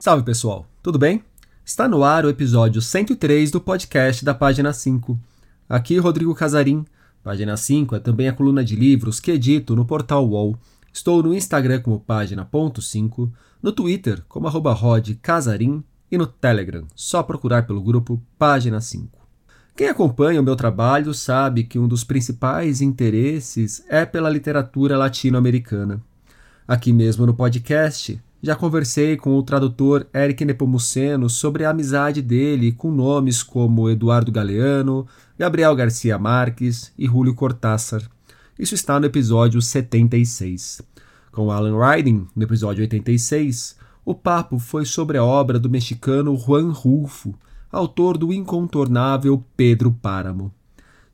Salve pessoal, tudo bem? Está no ar o episódio 103 do podcast da Página 5. Aqui Rodrigo Casarim. Página 5 é também a coluna de livros que edito no portal UOL. Estou no Instagram como página.5, no Twitter como arroba rodcasarim e no Telegram, só procurar pelo grupo Página 5. Quem acompanha o meu trabalho sabe que um dos principais interesses é pela literatura latino-americana. Aqui mesmo no podcast, já conversei com o tradutor Eric Nepomuceno sobre a amizade dele com nomes como Eduardo Galeano, Gabriel Garcia Marques e Julio Cortázar. Isso está no episódio 76. Com Alan Riding, no episódio 86, o papo foi sobre a obra do mexicano Juan Rulfo, autor do incontornável Pedro Páramo.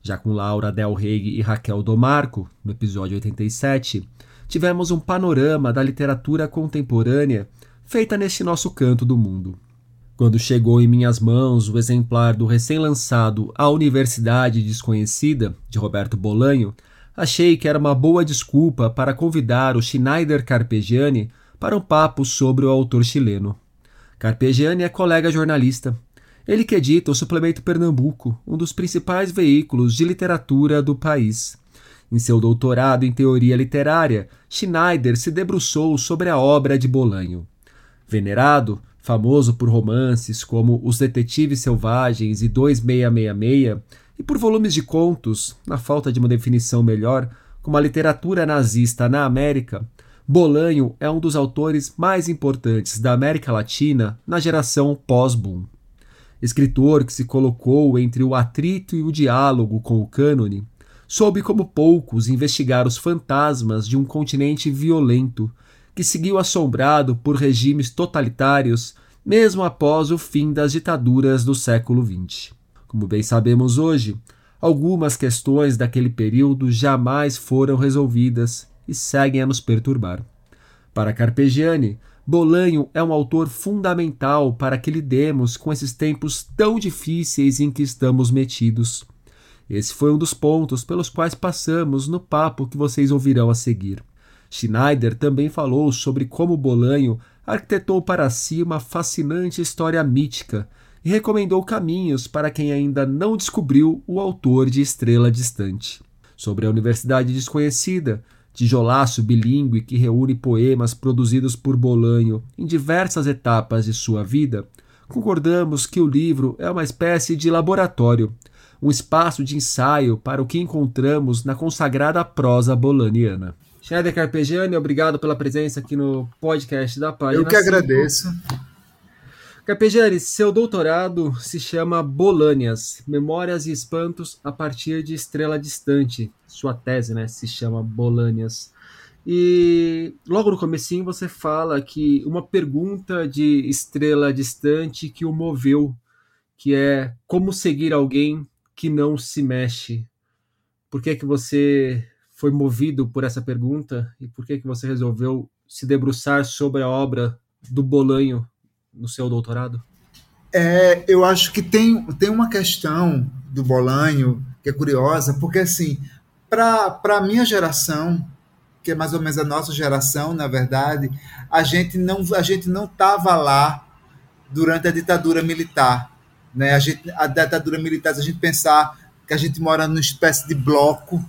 Já com Laura Del Rey e Raquel Domarco, no episódio 87, tivemos um panorama da literatura contemporânea feita neste nosso canto do mundo. Quando chegou em minhas mãos o exemplar do recém-lançado A Universidade Desconhecida, de Roberto Bolanho, achei que era uma boa desculpa para convidar o Schneider Carpegiani para um papo sobre o autor chileno. Carpegiani é colega jornalista. Ele que edita o Suplemento Pernambuco, um dos principais veículos de literatura do país. Em seu doutorado em teoria literária, Schneider se debruçou sobre a obra de Bolanho. Venerado, famoso por romances como Os Detetives Selvagens e 2666, e por volumes de contos, na falta de uma definição melhor, como a literatura nazista na América, Bolanho é um dos autores mais importantes da América Latina na geração pós-boom. Escritor que se colocou entre o atrito e o diálogo com o cânone, soube como poucos investigar os fantasmas de um continente violento que seguiu assombrado por regimes totalitários mesmo após o fim das ditaduras do século XX. Como bem sabemos hoje, algumas questões daquele período jamais foram resolvidas e seguem a nos perturbar. Para Carpegiani, Bolanho é um autor fundamental para que lidemos com esses tempos tão difíceis em que estamos metidos. Esse foi um dos pontos pelos quais passamos no papo que vocês ouvirão a seguir. Schneider também falou sobre como Bolanho arquitetou para si uma fascinante história mítica e recomendou caminhos para quem ainda não descobriu o autor de Estrela Distante. Sobre a Universidade Desconhecida, tijolaço bilíngue que reúne poemas produzidos por Bolanho em diversas etapas de sua vida, concordamos que o livro é uma espécie de laboratório um espaço de ensaio para o que encontramos na consagrada prosa bolaniana. Schneider Carpegiani, obrigado pela presença aqui no podcast da página. Eu que agradeço. Carpegiani, seu doutorado se chama Bolânias, Memórias e Espantos a partir de Estrela Distante. Sua tese, né, se chama Bolânias. E logo no comecinho você fala que uma pergunta de Estrela Distante que o moveu, que é como seguir alguém que não se mexe? Por que, que você foi movido por essa pergunta e por que, que você resolveu se debruçar sobre a obra do Bolanho no seu doutorado? É, eu acho que tem, tem uma questão do Bolanho que é curiosa, porque assim, para a minha geração, que é mais ou menos a nossa geração, na verdade, a gente não a gente não estava lá durante a ditadura militar. Né? A, gente, a ditadura militar, a gente pensar que a gente mora numa espécie de bloco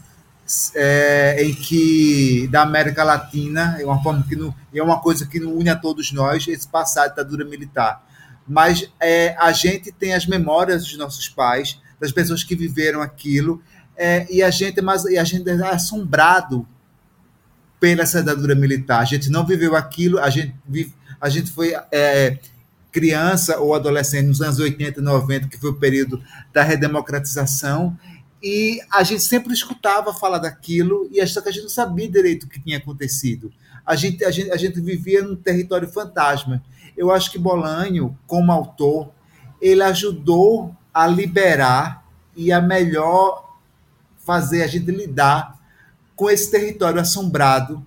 é, em que da América Latina é uma forma que não, é uma coisa que une a todos nós esse passado da ditadura militar mas é, a gente tem as memórias dos nossos pais das pessoas que viveram aquilo é, e a gente é mais e a gente é assombrado pela ditadura militar a gente não viveu aquilo a gente vive, a gente foi é, criança ou adolescente nos anos 80 e 90, que foi o período da redemocratização, e a gente sempre escutava falar daquilo e achava que a gente não sabia direito o que tinha acontecido. A gente, a gente, a gente vivia num território fantasma. Eu acho que Bolanho, como autor, ele ajudou a liberar e a melhor fazer a gente lidar com esse território assombrado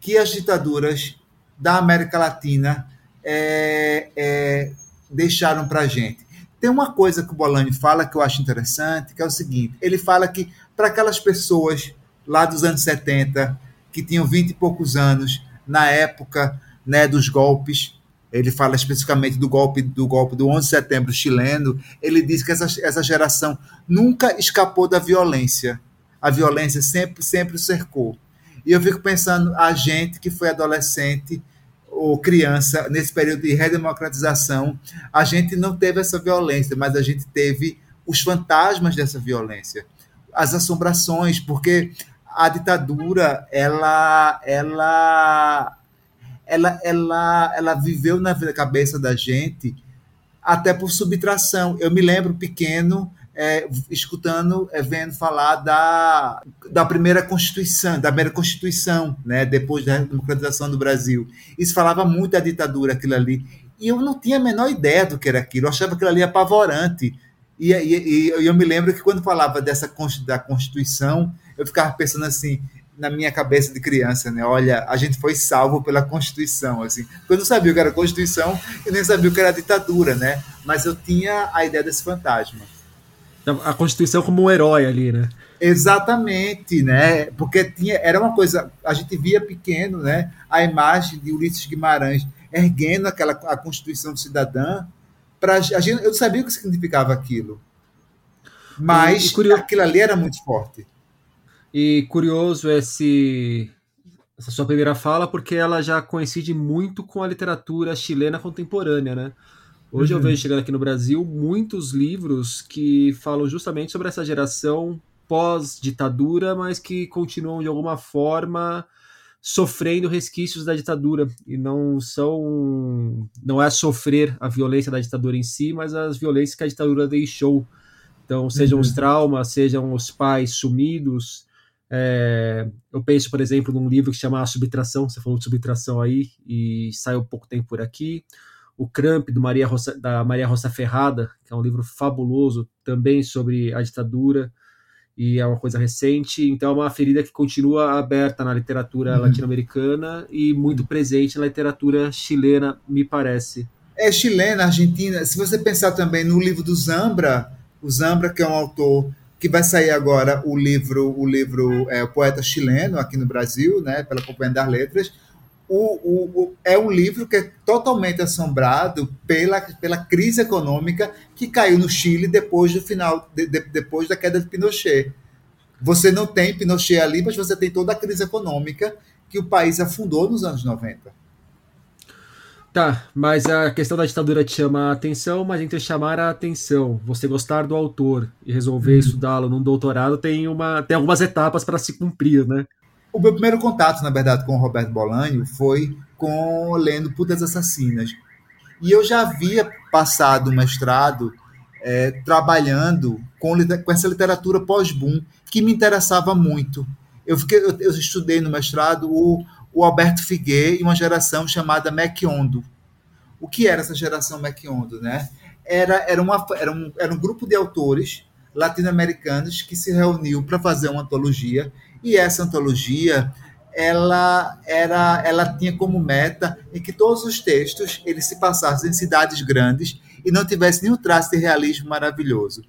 que as ditaduras da América Latina é, é, deixaram para a gente. Tem uma coisa que o Bolani fala que eu acho interessante, que é o seguinte: ele fala que para aquelas pessoas lá dos anos 70, que tinham 20 e poucos anos, na época né, dos golpes ele fala especificamente do golpe do golpe do 11 de setembro chileno, ele diz que essa, essa geração nunca escapou da violência. A violência sempre sempre cercou. E eu fico pensando a gente que foi adolescente ou criança nesse período de redemocratização, a gente não teve essa violência, mas a gente teve os fantasmas dessa violência, as assombrações, porque a ditadura ela ela ela, ela, ela viveu na cabeça da gente até por subtração. Eu me lembro pequeno, é, escutando, é, vendo falar da, da primeira Constituição, da primeira Constituição, né, depois da democratização do Brasil. Isso falava muito da ditadura, aquilo ali. E eu não tinha a menor ideia do que era aquilo, eu achava aquilo ali apavorante. E, e, e eu me lembro que quando falava dessa da Constituição, eu ficava pensando assim, na minha cabeça de criança, né? Olha, a gente foi salvo pela Constituição, assim. Eu não sabia o que era Constituição e nem sabia o que era ditadura, né? Mas eu tinha a ideia desse fantasma. A Constituição como um herói ali, né? Exatamente, né? Porque tinha, era uma coisa, a gente via pequeno, né? A imagem de Ulisses Guimarães erguendo aquela a Constituição do cidadã para a gente, eu não sabia o que significava aquilo. Mas e, e aquilo ali era muito forte. E curioso esse, essa sua primeira fala, porque ela já coincide muito com a literatura chilena contemporânea, né? Hoje uhum. eu vejo chegando aqui no Brasil muitos livros que falam justamente sobre essa geração pós-ditadura, mas que continuam de alguma forma sofrendo resquícios da ditadura e não são não é sofrer a violência da ditadura em si, mas as violências que a ditadura deixou. Então, sejam uhum. os traumas, sejam os pais sumidos, é, eu penso, por exemplo, num livro que chama A Subtração, você falou de subtração aí, e saiu pouco tempo por aqui. O Cramp, do Maria Rosa, da Maria Rosa Ferrada, que é um livro fabuloso, também sobre a ditadura, e é uma coisa recente. Então, é uma ferida que continua aberta na literatura uhum. latino-americana e muito presente na literatura chilena, me parece. É chilena, argentina. Se você pensar também no livro do Zambra, o Zambra, que é um autor que vai sair agora o livro, o livro é, o poeta chileno aqui no Brasil, né, pela Companhia das Letras. O, o, o, é um livro que é totalmente assombrado pela, pela crise econômica que caiu no Chile depois do final, de, de, depois da queda de Pinochet. Você não tem Pinochet ali, mas você tem toda a crise econômica que o país afundou nos anos 90. Tá, mas a questão da ditadura te chama a atenção, mas entre chamar a atenção, você gostar do autor e resolver uhum. estudá-lo num doutorado, tem, uma, tem algumas etapas para se cumprir, né? O meu primeiro contato, na verdade, com o Roberto Bolanho foi com lendo Putas Assassinas. E eu já havia passado o mestrado é, trabalhando com, com essa literatura pós-boom, que me interessava muito. Eu, fiquei, eu, eu estudei no mestrado o, o Alberto Figueiredo e uma geração chamada Maciondo. O que era essa geração Maciondo? Né? Era, era, uma, era, um, era um grupo de autores latino-americanos que se reuniu para fazer uma antologia, e essa antologia ela era ela tinha como meta em que todos os textos eles se passassem em cidades grandes e não tivesse nenhum traço de realismo maravilhoso.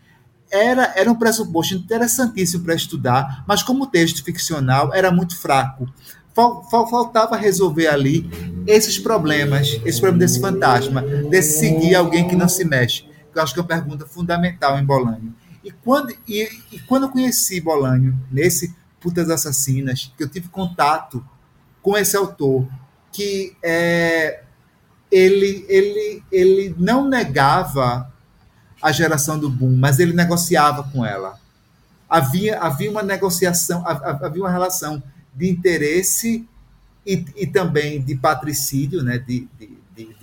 Era, era um pressuposto interessantíssimo para estudar, mas como texto ficcional era muito fraco faltava resolver ali esses problemas, esse problema desse fantasma, desse seguir alguém que não se mexe. Que eu acho que é uma pergunta fundamental em Bolanho. E quando, e, e quando eu conheci Bolanho, nesse Putas Assassinas, que eu tive contato com esse autor, que é, ele, ele, ele não negava a geração do boom, mas ele negociava com ela. Havia, havia uma negociação, havia uma relação de interesse e, e também de patricídio, né, de, de, de,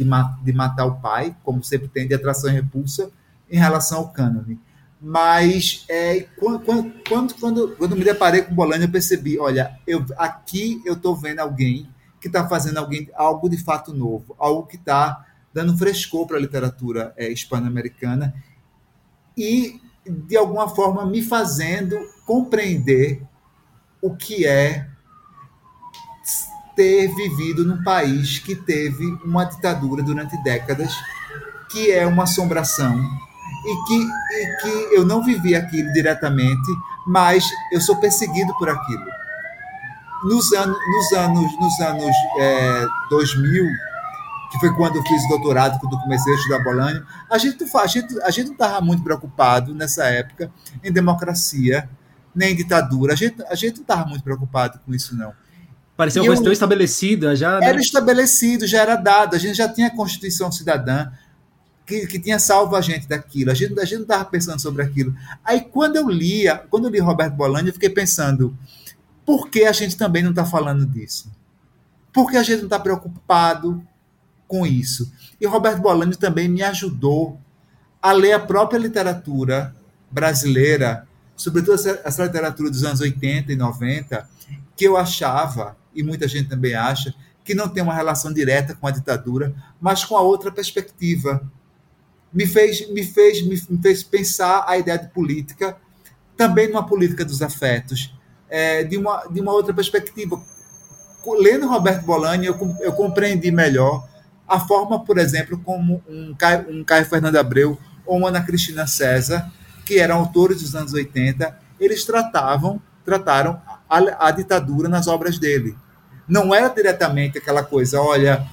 de, matar o pai, como sempre tem, de atração e repulsa, em relação ao cânone. Mas é, quando, quando, quando, quando me deparei com Bolândia, eu percebi, olha, eu, aqui eu estou vendo alguém que está fazendo alguém, algo de fato novo, algo que está dando frescor para a literatura é, hispano-americana e, de alguma forma, me fazendo compreender o que é ter vivido num país que teve uma ditadura durante décadas, que é uma assombração, e que, e que eu não vivi aquilo diretamente, mas eu sou perseguido por aquilo. Nos, anos nos anos, nos anos é, 2000, que foi quando eu fiz o doutorado, quando eu comecei a estudar Bolanho, a gente, a gente, a gente não estava muito preocupado nessa época em democracia, nem em ditadura. A gente, a gente não estava muito preocupado com isso, não. Parecia uma questão estabelecida já. Né? Era estabelecido, já era dado. A gente já tinha a Constituição Cidadã que, tinha salvo a gente daquilo. A gente, a gente não estava pensando sobre aquilo. Aí, quando eu lia, quando eu li Roberto Bolanho, eu fiquei pensando por que a gente também não está falando disso? Por que a gente não está preocupado com isso? E Roberto Bolanho também me ajudou a ler a própria literatura brasileira, sobretudo essa, essa literatura dos anos 80 e 90, que eu achava, e muita gente também acha, que não tem uma relação direta com a ditadura, mas com a outra perspectiva. Me fez, me fez, me fez pensar a ideia de política, também numa política dos afetos, é, de, uma, de uma outra perspectiva. Lendo Roberto Bolani, eu, eu compreendi melhor a forma, por exemplo, como um Caio, um Caio Fernando Abreu ou uma Ana Cristina César, que eram autores dos anos 80, eles tratavam, trataram a, a ditadura nas obras dele. Não era diretamente aquela coisa, olha,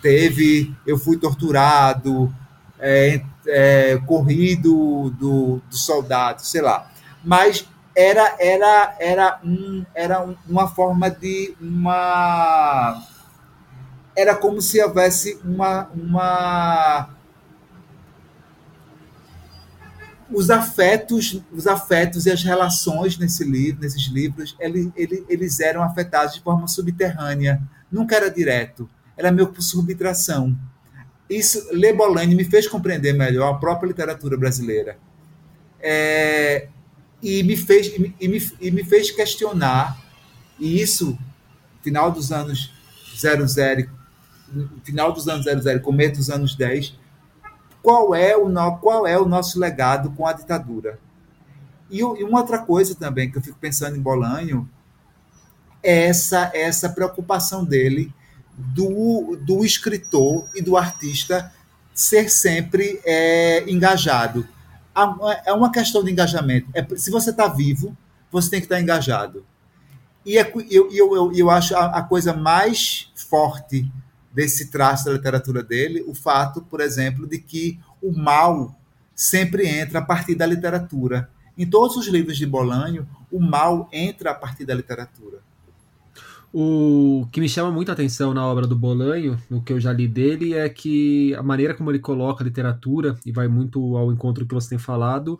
teve, eu fui torturado, é, é, corrido do, do soldado, sei lá. Mas era era era um era uma forma de uma era como se houvesse uma uma os afetos os afetos e as relações nesse livro nesses livros ele, ele, eles eram afetados de forma subterrânea. Nunca era direto. Era meio por subtração isso Lebolani me fez compreender melhor a própria literatura brasileira é, e me fez, e me, e me fez questionar, e isso, final dos anos 00, final dos anos 00, começo dos anos 10, qual é o, no, qual é o nosso legado com a ditadura? E, e uma outra coisa também que eu fico pensando em Bolanho é essa, essa preocupação dele do, do escritor e do artista ser sempre é, engajado é uma questão de engajamento. É, se você está vivo, você tem que estar tá engajado. E é, eu, eu, eu, acho a, a, coisa mais forte desse traço da literatura dele o fato, por exemplo, de que o mal sempre entra a partir da literatura. Em todos os livros de Bolanho, o mal entra a partir da literatura. O que me chama muita atenção na obra do Bolanho, no que eu já li dele, é que a maneira como ele coloca a literatura, e vai muito ao encontro do que você tem falado,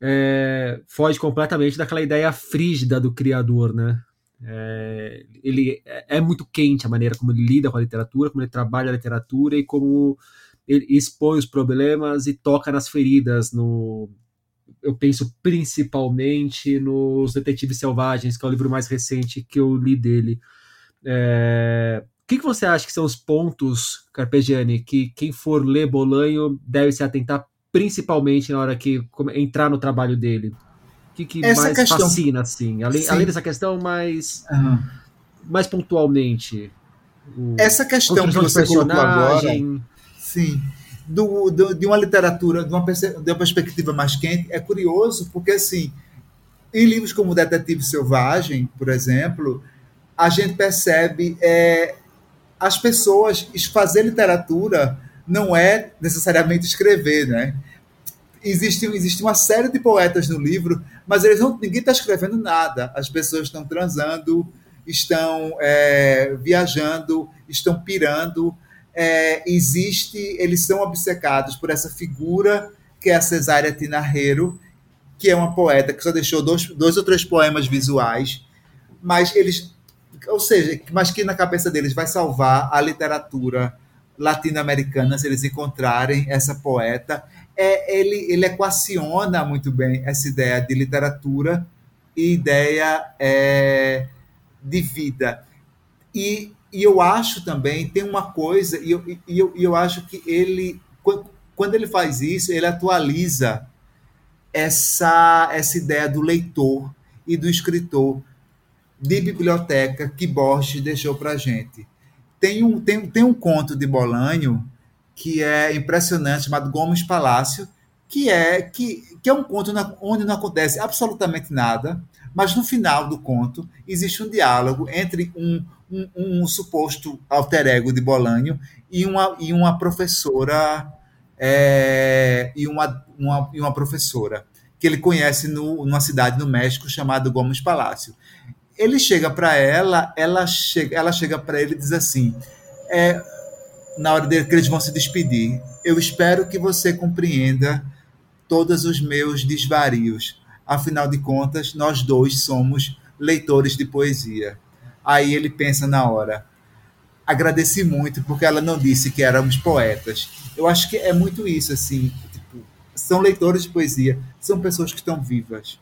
é, foge completamente daquela ideia frígida do criador, né? É, ele é, é muito quente a maneira como ele lida com a literatura, como ele trabalha a literatura e como ele expõe os problemas e toca nas feridas no, eu penso principalmente nos Detetives Selvagens, que é o livro mais recente que eu li dele. É... O que, que você acha que são os pontos, Carpegiani, que quem for ler Bolanho deve se atentar principalmente na hora que entrar no trabalho dele? O que, que mais questão... fascina, assim? Além, além, dessa questão, mais, uhum. mais pontualmente. Essa questão que você colocou agora. Sim do, do, de uma literatura, de uma, de uma perspectiva mais quente, é curioso, porque, assim, em livros como Detetive Selvagem, por exemplo, a gente percebe é, as pessoas fazer literatura não é necessariamente escrever, né? Existe, existe uma série de poetas no livro, mas eles não, ninguém está escrevendo nada. As pessoas estão transando, estão é, viajando, estão pirando, é, existe, eles são obcecados por essa figura que é a Cesária Tinarreiro, que é uma poeta que só deixou dois, dois ou três poemas visuais, mas eles, ou seja, mas que na cabeça deles vai salvar a literatura latino-americana se eles encontrarem essa poeta. É, ele, ele equaciona muito bem essa ideia de literatura e ideia é, de vida. E e eu acho também, tem uma coisa, e eu, e eu, e eu acho que ele, quando ele faz isso, ele atualiza essa, essa ideia do leitor e do escritor de biblioteca que Borges deixou para a gente. Tem um, tem, tem um conto de Bolanho que é impressionante, chamado Gomes Palácio, que é, que, que é um conto na, onde não acontece absolutamente nada, mas no final do conto existe um diálogo entre um, um, um, suposto alter ego de Bolanho e uma, e uma professora é, e, uma, uma, e uma professora que ele conhece no, numa cidade no México chamada Gomes Palácio. Ele chega para ela, ela chega, ela chega para ele e diz assim: é, na hora dele, que eles vão se despedir, eu espero que você compreenda todos os meus desvarios. Afinal de contas, nós dois somos leitores de poesia. Aí ele pensa na hora. Agradeci muito porque ela não disse que éramos poetas. Eu acho que é muito isso, assim. Tipo, são leitores de poesia, são pessoas que estão vivas.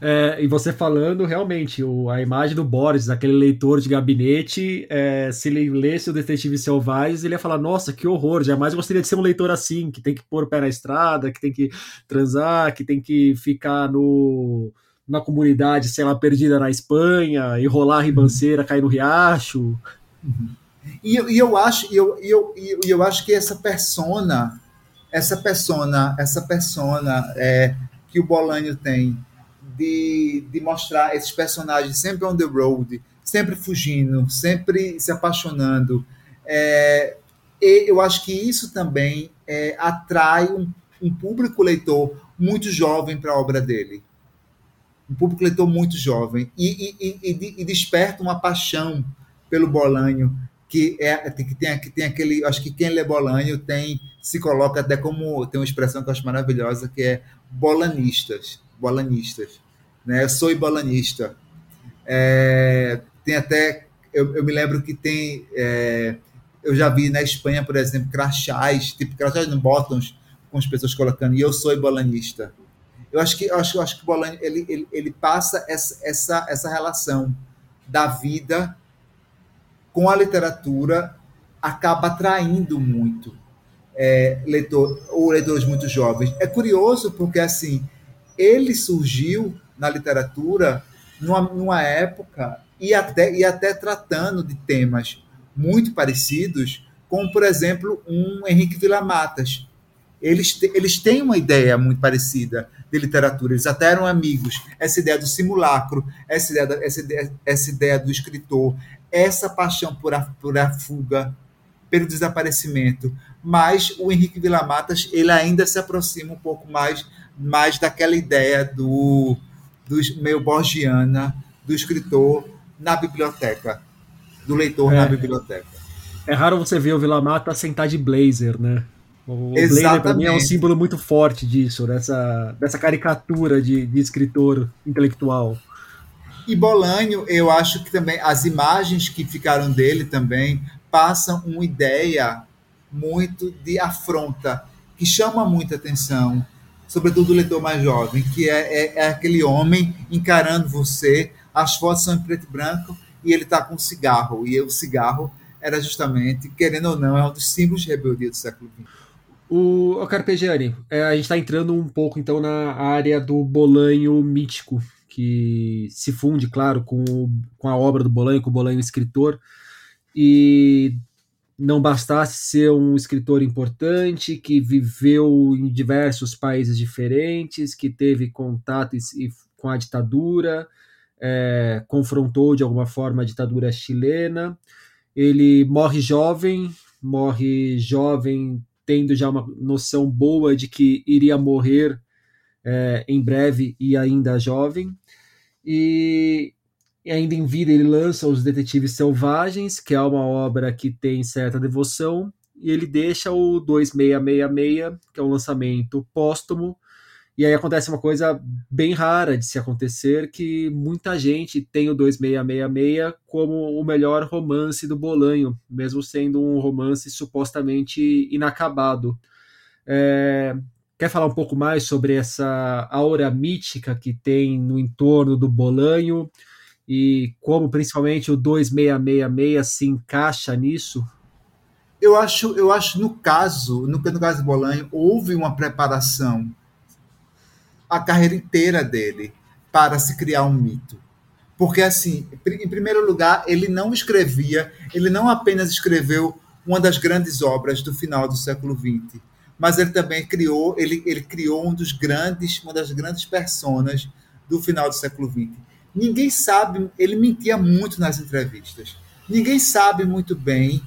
É, e você falando, realmente, o, a imagem do Boris, aquele leitor de gabinete, é, se ele lesse o Detetive Selvagens, ele ia falar: Nossa, que horror, jamais gostaria de ser um leitor assim, que tem que pôr o pé na estrada, que tem que transar, que tem que ficar no, na comunidade, sei lá, perdida na Espanha, e rolar a ribanceira, cair no riacho. Uhum. E, e, eu acho, eu, eu, eu, eu acho que essa persona, essa persona, essa persona é, que o Bolanho tem de, de mostrar esses personagens sempre on the road, sempre fugindo, sempre se apaixonando. É, eu acho que isso também é, atrai um, um, público leitor muito jovem para a obra dele. Um público leitor muito jovem. E, e, e, e desperta uma paixão pelo Bolanho, que, é, que, tem, que tem aquele. Acho que quem lê Bolanho tem, se coloca até como. Tem uma expressão que eu acho maravilhosa, que é bolanistas. Bolanistas né? Eu sou bolanista. É, tem até, eu, eu, me lembro que tem, é, eu já vi na Espanha, por exemplo, crachás, tipo crachás no bottoms, com as pessoas colocando, e eu sou bolanista. Eu acho que, eu acho, eu acho que o Bolanho, ele, ele, ele passa essa, essa, essa relação da vida com a literatura, acaba atraindo muito é, leitor, ou leitores muito jovens. É curioso porque, assim, ele surgiu na literatura numa, numa época e até, e até tratando de temas muito parecidos, como, por exemplo, um Henrique Villamatas. Eles, eles têm uma ideia muito parecida de literatura, eles até eram amigos. Essa ideia do simulacro, essa ideia, da, essa ideia, essa ideia do escritor, essa paixão por a, por a fuga, pelo desaparecimento. Mas o Henrique Villamatas ele ainda se aproxima um pouco mais, mais daquela ideia do, do meio borgiana do escritor na biblioteca, do leitor é, na biblioteca. É raro você ver o Vila Mata sentar de blazer, né? O blazer para mim é um símbolo muito forte disso, dessa, dessa caricatura de, de escritor intelectual. E Bolanho, eu acho que também as imagens que ficaram dele também passam uma ideia muito de afronta, que chama muita atenção, sobretudo o leitor mais jovem, que é, é, é, aquele homem encarando você, as fotos são em preto e branco e ele está com um cigarro, e o cigarro era justamente, querendo ou não, é um dos símbolos de rebeldia do século XX. O, o Carpegiani, é, a gente está entrando um pouco então na área do Bolanho mítico, que se funde, claro, com, com a obra do Bolanho, com o Bolanho escritor, e não bastasse ser um escritor importante, que viveu em diversos países diferentes, que teve contato com a ditadura, é, confrontou de alguma forma a ditadura chilena. Ele morre jovem, morre jovem, tendo já uma noção boa de que iria morrer é, em breve e ainda jovem. E e ainda em vida ele lança Os Detetives Selvagens, que é uma obra que tem certa devoção, e ele deixa o 2666, que é um lançamento póstumo, e aí acontece uma coisa bem rara de se acontecer, que muita gente tem o 2666 como o melhor romance do Bolanho, mesmo sendo um romance supostamente inacabado. É, quer falar um pouco mais sobre essa aura mítica que tem no entorno do Bolanho? e como principalmente o 2666 se encaixa nisso? Eu acho, eu acho no caso, no, no caso do Bolanho, houve uma preparação a carreira inteira dele para se criar um mito. Porque, assim, em primeiro lugar, ele não escrevia, ele não apenas escreveu uma das grandes obras do final do século XX, mas ele também criou, ele, ele criou um dos grandes, uma das grandes personas do final do século XX Ninguém sabe, ele mentia muito nas entrevistas. ninguém sabe muito bem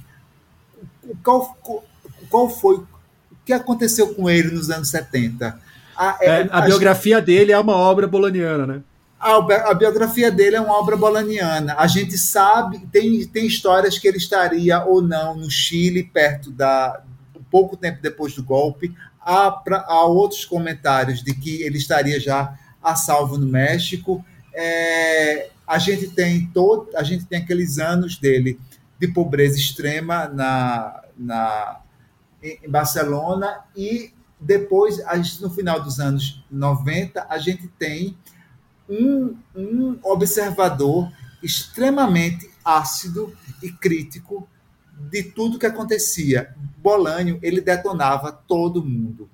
qual, qual foi o que aconteceu com ele nos anos 70. A, é, a, a biografia dele é uma obra bolaniana, né? A, a, biografia dele é uma obra bolaniana. A gente sabe, tem, tem histórias que ele estaria ou não no Chile, perto da. pouco tempo depois do golpe. Há, pra, há outros comentários de que ele estaria já a salvo no México. É, a gente tem todo, a gente tem aqueles anos dele de pobreza extrema na, na em Barcelona e depois, no final dos anos 90, a gente tem um, um observador extremamente ácido e crítico de tudo que acontecia. Bolanho, ele detonava todo mundo.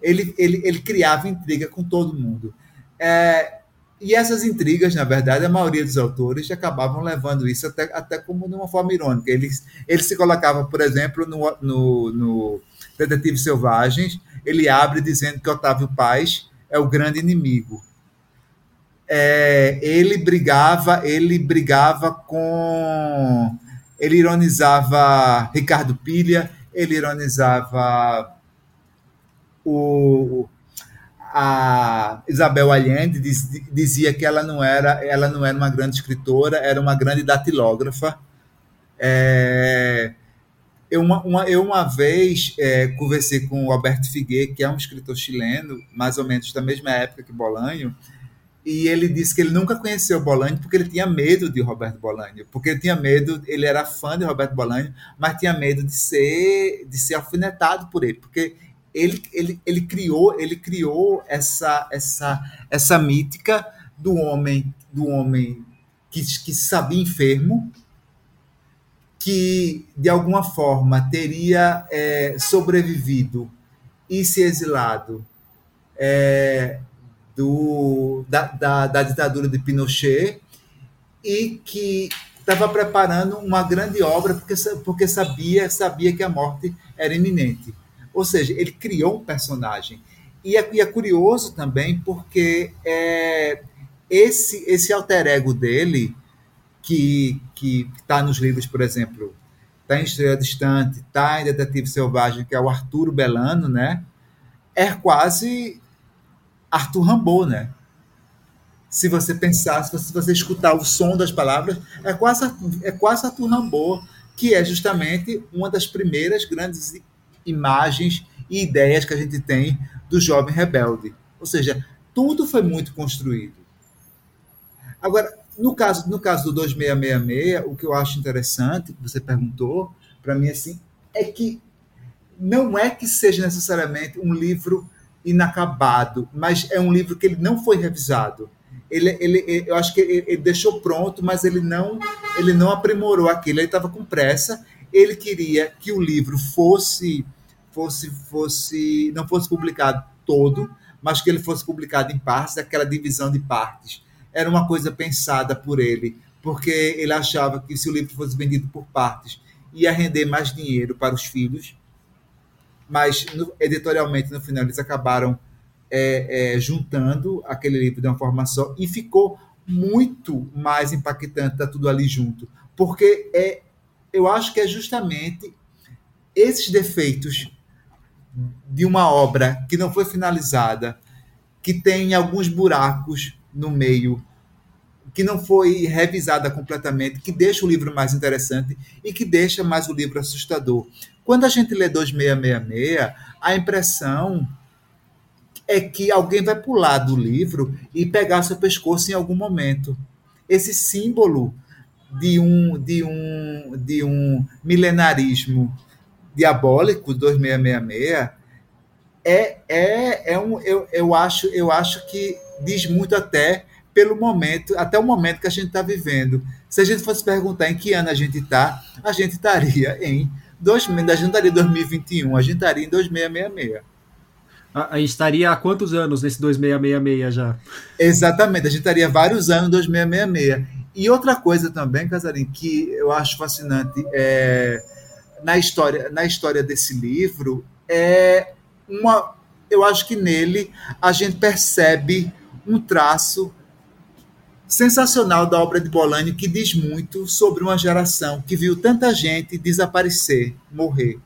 Ele, ele, ele criava intriga com todo mundo. É, e essas intrigas, na verdade, a maioria dos autores acabavam levando isso até, até como de uma forma irônica. Ele, ele se colocava, por exemplo, no, no, no Detetive Selvagens, ele abre dizendo que Otávio Paz é o grande inimigo. É, ele brigava, ele brigava com, ele ironizava Ricardo Pilha, ele ironizava o a Isabel Allende diz, dizia que ela não era ela não era uma grande escritora, era uma grande datilógrafa. É, eu uma, uma, eu uma vez é, conversei com o Alberto Figueiredo, que é um escritor chileno, mais ou menos da mesma época que Bolanho, e ele disse que ele nunca conheceu Bolanho porque ele tinha medo de Roberto Bolanho, porque ele tinha medo, ele era fã de Roberto Bolanho, mas tinha medo de ser de ser alfinetado por ele, porque ele, ele, ele criou ele criou essa essa essa mítica do homem do homem que, que sabia enfermo que de alguma forma teria é, sobrevivido e se exilado é, do, da, da, da, ditadura de Pinochet e que estava preparando uma grande obra porque, porque sabia, sabia que a morte era iminente. Ou seja, ele criou um personagem. E é, e é curioso também porque é, esse, esse alter ego dele que que está nos livros, por exemplo, está em Estrela Distante, está em Detetive Selvagem, que é o Arturo Belano, né? É quase Arthur Rimbaud, né? Se você pensar, se você, se você escutar o som das palavras, é quase, é quase Arthur Rimbaud, que é justamente uma das primeiras grandes imagens e ideias que a gente tem do jovem rebelde. Ou seja, tudo foi muito construído. Agora, no caso, no caso do 2666, o que eu acho interessante, que você perguntou, para mim, assim, é que não é que seja necessariamente um livro inacabado, mas é um livro que ele não foi revisado. Ele, ele, eu acho que ele, ele deixou pronto, mas ele não, ele não aprimorou aquilo. Ele estava com pressa. Ele queria que o livro fosse, fosse, fosse, não fosse publicado todo, mas que ele fosse publicado em partes, aquela divisão de partes era uma coisa pensada por ele, porque ele achava que se o livro fosse vendido por partes, ia render mais dinheiro para os filhos, mas no, editorialmente, no final, eles acabaram é, é, juntando aquele livro de uma forma só e ficou muito mais impactante estar tudo ali junto, porque é, eu acho que é justamente esses defeitos de uma obra que não foi finalizada, que tem alguns buracos no meio que não foi revisada completamente, que deixa o livro mais interessante e que deixa mais o livro assustador. Quando a gente lê 2666, a impressão é que alguém vai pular do livro e pegar seu pescoço em algum momento. Esse símbolo de um, de um, de um milenarismo diabólico 2666 é, é, é um, eu, eu, acho, eu acho que diz muito até pelo momento, até o momento que a gente está vivendo. Se a gente fosse perguntar em que ano a gente está, a gente estaria em dois, a gente estaria em 2021, a gente estaria em 2666. A, a gente estaria há quantos anos nesse 2666 já? Exatamente, a gente estaria vários anos em 2666. E outra coisa também, Casarim, que eu acho fascinante é, na, história, na história desse livro é uma. Eu acho que nele a gente percebe um traço sensacional da obra de Bolanho que diz muito sobre uma geração que viu tanta gente desaparecer, morrer.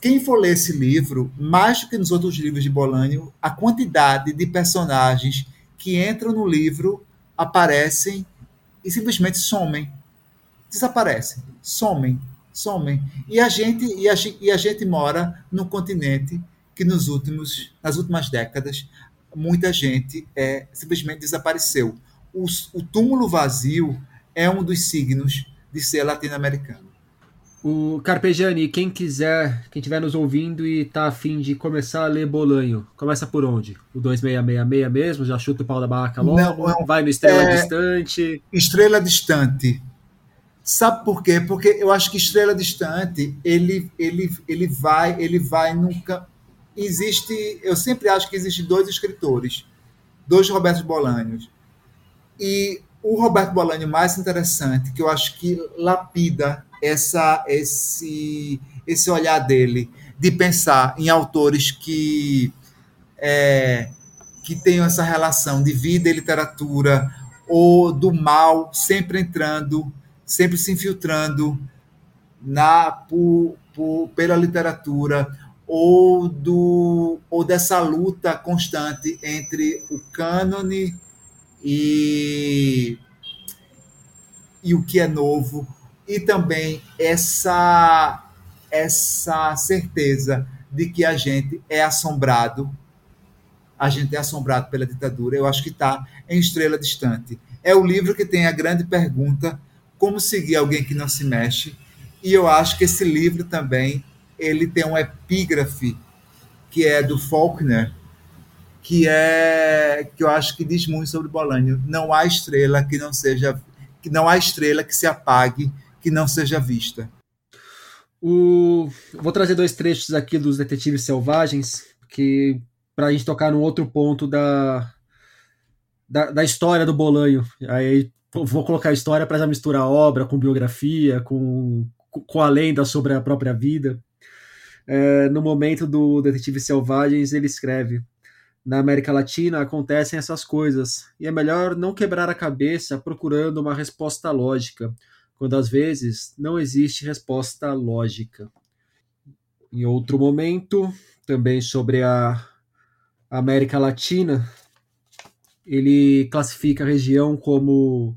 Quem for ler esse livro, mais do que nos outros livros de Bolanho, a quantidade de personagens que entram no livro aparecem e simplesmente somem. Desaparecem, somem, somem. E a gente, e a, e a gente mora num continente que nos últimos, nas últimas décadas muita gente é, simplesmente desapareceu. O, o túmulo vazio é um dos signos de ser latino-americano. O Carpegiani, quem quiser, quem estiver nos ouvindo e está afim de começar a ler Bolanho, começa por onde? O 2666 mesmo? Já chuta o pau da barraca logo? Não, não, vai no Estrela é... Distante? Estrela Distante. Sabe por quê? Porque eu acho que Estrela Distante, ele, ele, ele vai, ele vai nunca existe, eu sempre acho que existe dois escritores, dois Roberto Bolanhos. E o Roberto Bolanho mais interessante, que eu acho que lapida essa esse esse olhar dele de pensar em autores que é, que tenham essa relação de vida e literatura ou do mal sempre entrando, sempre se infiltrando na por, por, pela literatura ou, do, ou dessa luta constante entre o cânone e, e o que é novo, e também essa, essa certeza de que a gente é assombrado, a gente é assombrado pela ditadura, eu acho que está em Estrela Distante. É o livro que tem a grande pergunta, como seguir alguém que não se mexe, e eu acho que esse livro também ele tem um epígrafe que é do Faulkner, que é que eu acho que diz muito sobre Bolanho. Não há estrela que não seja que não há estrela que se apague que não seja vista. O... Vou trazer dois trechos aqui dos Detetives Selvagens, que para a gente tocar num outro ponto da, da, da história do Bolanho. Aí vou colocar a história para já misturar obra com biografia, com, com a lenda sobre a própria vida. É, no momento do Detetive Selvagens, ele escreve: Na América Latina acontecem essas coisas, e é melhor não quebrar a cabeça procurando uma resposta lógica, quando às vezes não existe resposta lógica. Em outro momento, também sobre a América Latina, ele classifica a região como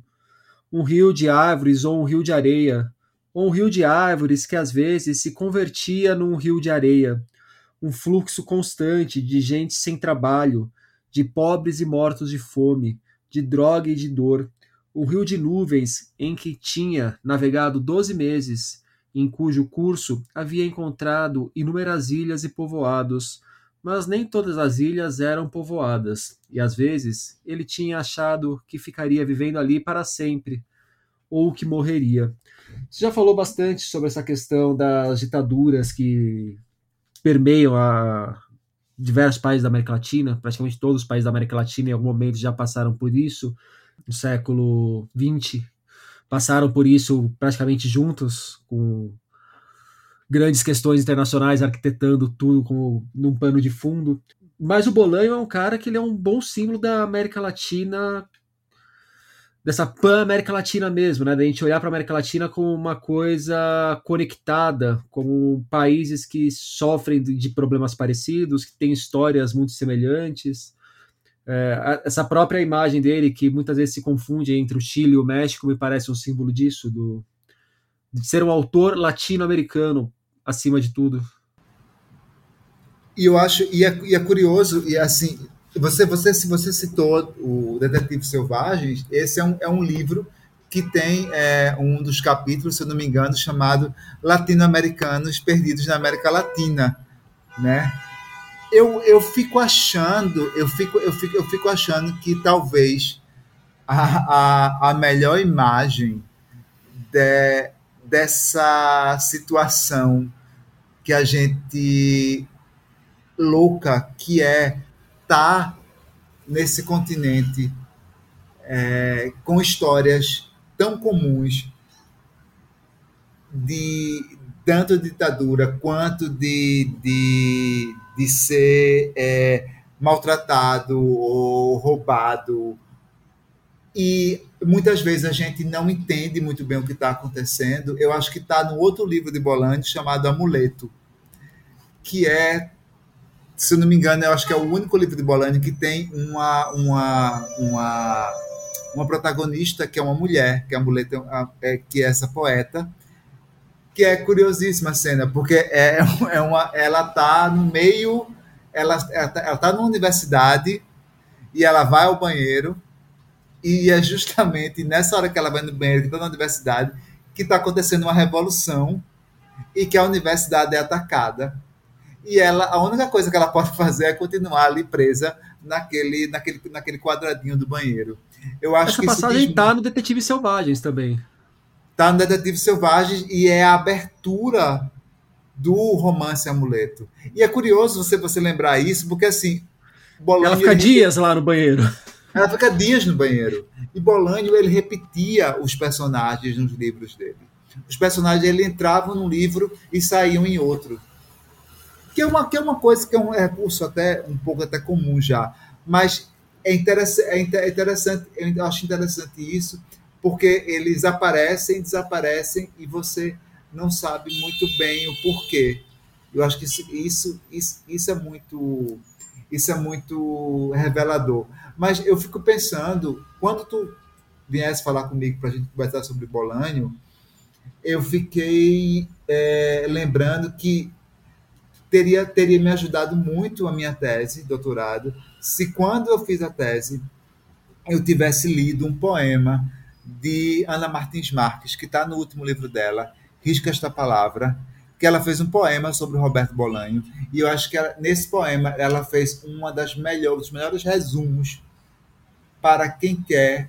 um rio de árvores ou um rio de areia, ou um rio de árvores que às vezes se convertia num rio de areia, um fluxo constante de gente sem trabalho, de pobres e mortos de fome, de droga e de dor, um rio de nuvens em que tinha navegado doze meses, em cujo curso havia encontrado inúmeras ilhas e povoados, mas nem todas as ilhas eram povoadas, e às vezes ele tinha achado que ficaria vivendo ali para sempre, ou que morreria. Você já falou bastante sobre essa questão das ditaduras que permeiam a diversos países da América Latina, praticamente todos os países da América Latina em algum momento já passaram por isso. No século XX, passaram por isso praticamente juntos, com grandes questões internacionais arquitetando tudo como num pano de fundo. Mas o Bolanho é um cara que ele é um bom símbolo da América Latina dessa pan-América Latina mesmo, né? Da gente olhar para a América Latina como uma coisa conectada, como países que sofrem de problemas parecidos, que têm histórias muito semelhantes. É, essa própria imagem dele, que muitas vezes se confunde entre o Chile e o México, me parece um símbolo disso, do, de ser um autor latino-americano acima de tudo. E eu acho, e é, e é curioso, e assim, você, você, se você citou o Detetive Selvagens, esse é um, é um livro que tem é, um dos capítulos, se eu não me engano, chamado Latino-Americanos Perdidos na América Latina, né? Eu, eu fico achando, eu fico, eu fico, eu fico achando que talvez a, a, a melhor imagem de, dessa situação que a gente louca que é estar nesse continente é, com histórias tão comuns de tanto ditadura quanto de, de, de ser é, maltratado ou roubado e muitas vezes a gente não entende muito bem o que está acontecendo. Eu acho que está no outro livro de Bolandi chamado Amuleto, que é, se não me engano, eu acho que é o único livro de Bolandi que tem uma, uma, uma, uma protagonista que é uma mulher, que é, Amuleto, é, que é essa poeta, que é curiosíssima a cena, porque é, é uma, ela está no meio, ela está tá numa universidade e ela vai ao banheiro e é justamente nessa hora que ela vai no banheiro, que está na universidade, que está acontecendo uma revolução e que a universidade é atacada. E ela, a única coisa que ela pode fazer é continuar ali presa naquele, naquele, naquele quadradinho do banheiro. Eu acho Essa que passagem está diz... no Detetive Selvagens também. Está no Detetive Selvagens e é a abertura do romance Amuleto. E é curioso você, você lembrar isso, porque assim. Bolonha, ela fica dias lá no banheiro. Ela fica dias no banheiro. E Bolanho, ele repetia os personagens nos livros dele. Os personagens, ele entravam num livro e saíam em outro. Que é uma, que é uma coisa que é um recurso até um pouco até comum já. Mas é, interessante, é interessante, eu acho interessante isso, porque eles aparecem, desaparecem e você não sabe muito bem o porquê. Eu acho que isso, isso, isso, isso é muito isso é muito revelador. Mas eu fico pensando, quando tu viesse falar comigo para a gente conversar sobre Bolânio, eu fiquei é, lembrando que teria, teria me ajudado muito a minha tese, doutorado, se quando eu fiz a tese eu tivesse lido um poema de Ana Martins Marques, que está no último livro dela, Risca esta palavra, que ela fez um poema sobre Roberto Bolanho e eu acho que ela, nesse poema ela fez uma das melhores, dos melhores resumos para quem quer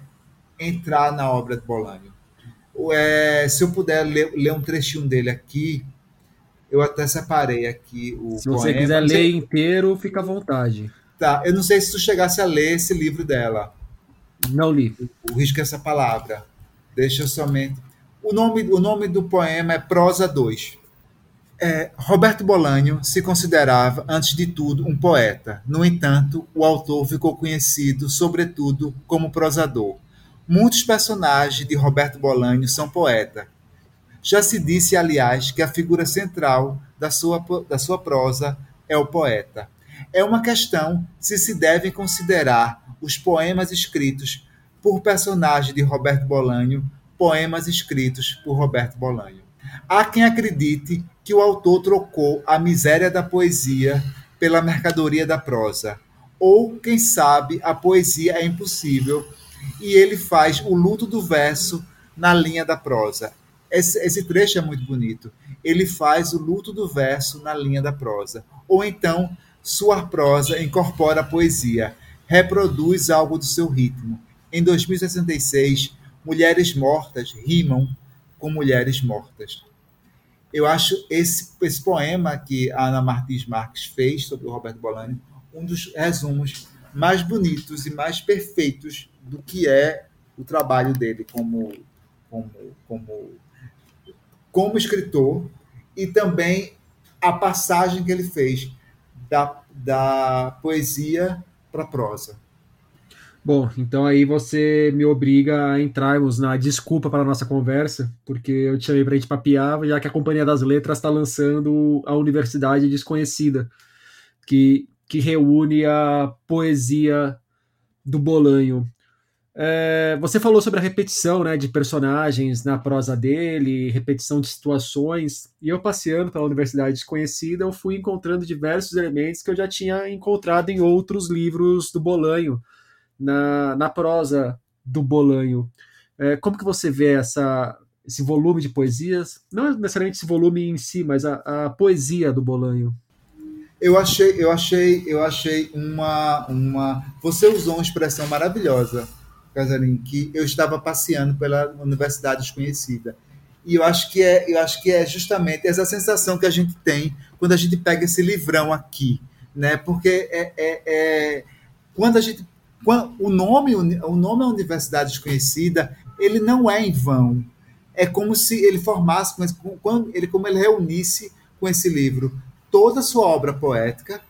entrar na obra de Bolanho. É, se eu puder ler, ler, um trechinho dele aqui, eu até separei aqui o Se você quiser ler inteiro, fica à vontade. Tá, eu não sei se tu chegasse a ler esse livro dela. Não li. O, o risco é essa palavra. Deixa eu somente. O nome, o nome do poema é Prosa 2. É, Roberto Bolanho se considerava, antes de tudo, um poeta. No entanto, o autor ficou conhecido, sobretudo, como prosador. Muitos personagens de Roberto Bolanho são poetas. Já se disse, aliás, que a figura central da sua, da sua prosa é o poeta. É uma questão se se devem considerar os poemas escritos por personagens de Roberto Bolanho poemas escritos por Roberto Bolanho. Há quem acredite que o autor trocou a miséria da poesia pela mercadoria da prosa. Ou, quem sabe, a poesia é impossível e ele faz o luto do verso na linha da prosa. Esse, esse trecho é muito bonito. Ele faz o luto do verso na linha da prosa. Ou então, sua prosa incorpora a poesia, reproduz algo do seu ritmo. Em 2066, mulheres mortas rimam com mulheres mortas. Eu acho esse, esse poema que a Ana Martins Marques fez sobre o Roberto Bolani um dos resumos mais bonitos e mais perfeitos do que é o trabalho dele como, como, como, como escritor e também a passagem que ele fez da, da poesia para a prosa. Bom, então aí você me obriga a entrarmos na desculpa para a nossa conversa, porque eu te chamei para a gente papiar, já que a Companhia das Letras está lançando a Universidade Desconhecida, que, que reúne a poesia do Bolanho. É, você falou sobre a repetição né, de personagens na prosa dele, repetição de situações, e eu passeando pela Universidade Desconhecida, eu fui encontrando diversos elementos que eu já tinha encontrado em outros livros do Bolanho, na, na prosa do Bolanho. É, como que você vê essa, esse volume de poesias? Não necessariamente esse volume em si, mas a, a poesia do Bolanho. Eu achei, eu achei, eu achei uma, uma. Você usou uma expressão maravilhosa, Casarim, que eu estava passeando pela Universidade Desconhecida. E eu acho que é, eu acho que é justamente essa sensação que a gente tem quando a gente pega esse livrão aqui, né? Porque é, é, é quando a gente o nome, o nome é Universidade Desconhecida, ele não é em vão. É como se ele formasse, quando ele, como ele reunisse com esse livro toda a sua obra poética.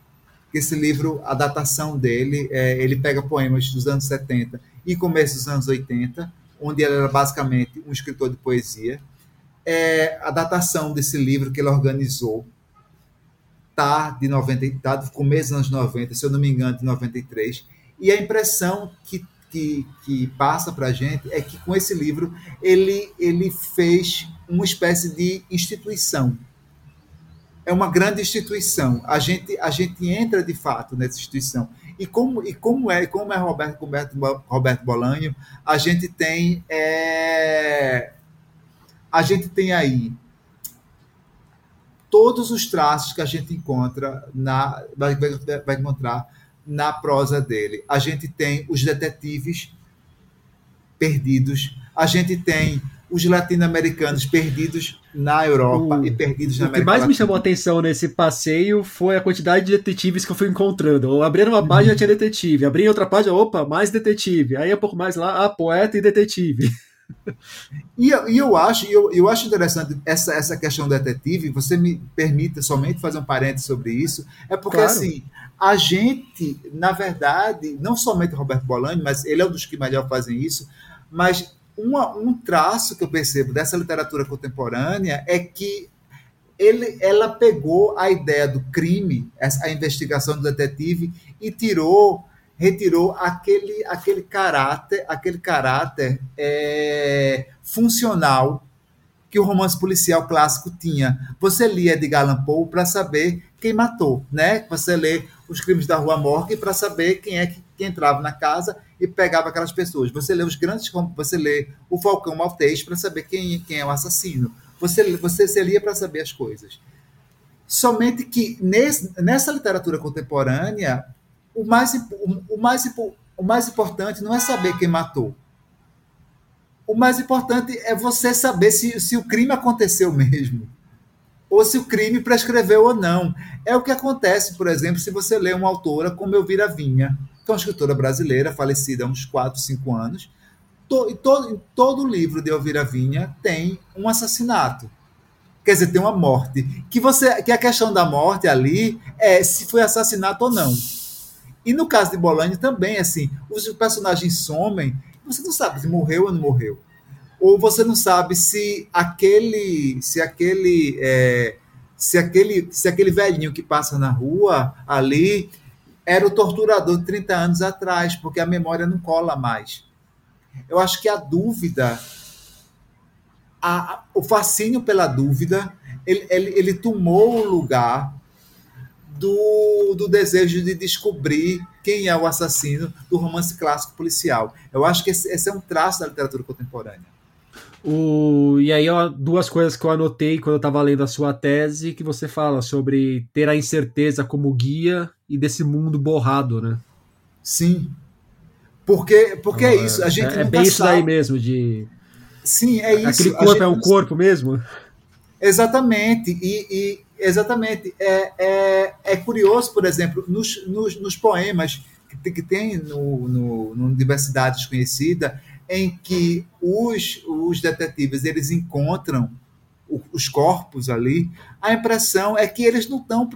Esse livro, a datação dele, é, ele pega poemas dos anos 70 e começo dos anos 80, onde ele era basicamente um escritor de poesia. É, a datação desse livro que ele organizou tá de 90, tá do começo dos anos 90, se eu não me engano, de 93. E a impressão que, que, que passa para a gente é que com esse livro ele, ele fez uma espécie de instituição. É uma grande instituição. A gente, a gente entra de fato nessa instituição. E como, e como é como é Roberto, Roberto, Roberto Bolanho, a gente tem é, a gente tem aí todos os traços que a gente encontra na vai, vai, encontrar na prosa dele. A gente tem os detetives perdidos, a gente tem os latino-americanos perdidos na Europa o, e perdidos na América O que mais Latina. me chamou a atenção nesse passeio foi a quantidade de detetives que eu fui encontrando. Eu abri uma página, tinha detetive. Abri outra página, opa, mais detetive. Aí um pouco mais lá, ah, poeta e detetive. E, e eu acho, eu, eu acho interessante essa, essa questão do detetive, você me permita somente fazer um parênteses sobre isso, é porque claro. assim, a gente, na verdade, não somente Roberto Bolani, mas ele é um dos que melhor fazem isso, mas uma, um traço que eu percebo dessa literatura contemporânea é que ele, ela pegou a ideia do crime, a investigação do detetive, e tirou, retirou aquele, aquele caráter, aquele caráter é, funcional que o romance policial clássico tinha. Você lia de Allan Poe para saber quem matou, né? Você lê os crimes da Rua Morgue para saber quem é que, que, entrava na casa e pegava aquelas pessoas. Você lê os grandes, você lê o Falcão Maltês para saber quem, quem é o assassino. Você você se lia para saber as coisas. Somente que nesse, nessa literatura contemporânea o mais, o, o mais o mais importante não é saber quem matou o mais importante é você saber se, se o crime aconteceu mesmo. Ou se o crime prescreveu ou não. É o que acontece, por exemplo, se você lê uma autora como Elvira Vinha, que é uma escritora brasileira, falecida há uns 4, 5 anos. To, todo, todo livro de Elvira Vinha tem um assassinato. Quer dizer, tem uma morte. Que, você, que a questão da morte ali é se foi assassinato ou não. E no caso de Bolani também, assim, os personagens somem você não sabe se morreu ou não morreu. Ou você não sabe se aquele, se aquele, é, se aquele, se aquele velhinho que passa na rua ali era o torturador de 30 anos atrás, porque a memória não cola mais. Eu acho que a dúvida, a, o fascínio pela dúvida, ele, ele, ele tomou o lugar do, do desejo de descobrir quem é o assassino do romance clássico policial. Eu acho que esse, esse é um traço da literatura contemporânea. O, e aí, ó, duas coisas que eu anotei quando eu estava lendo a sua tese, que você fala sobre ter a incerteza como guia e desse mundo borrado, né? Sim. Porque, porque é, é isso. A gente é, é bem isso daí mesmo, de. Sim, é isso. Aquele corpo é um corpo mesmo? Exatamente. E, e, Exatamente. É, é, é curioso, por exemplo, nos, nos, nos poemas que, que tem no, no, no Universidade Desconhecida, em que os, os detetives eles encontram os corpos ali, a impressão é que eles não estão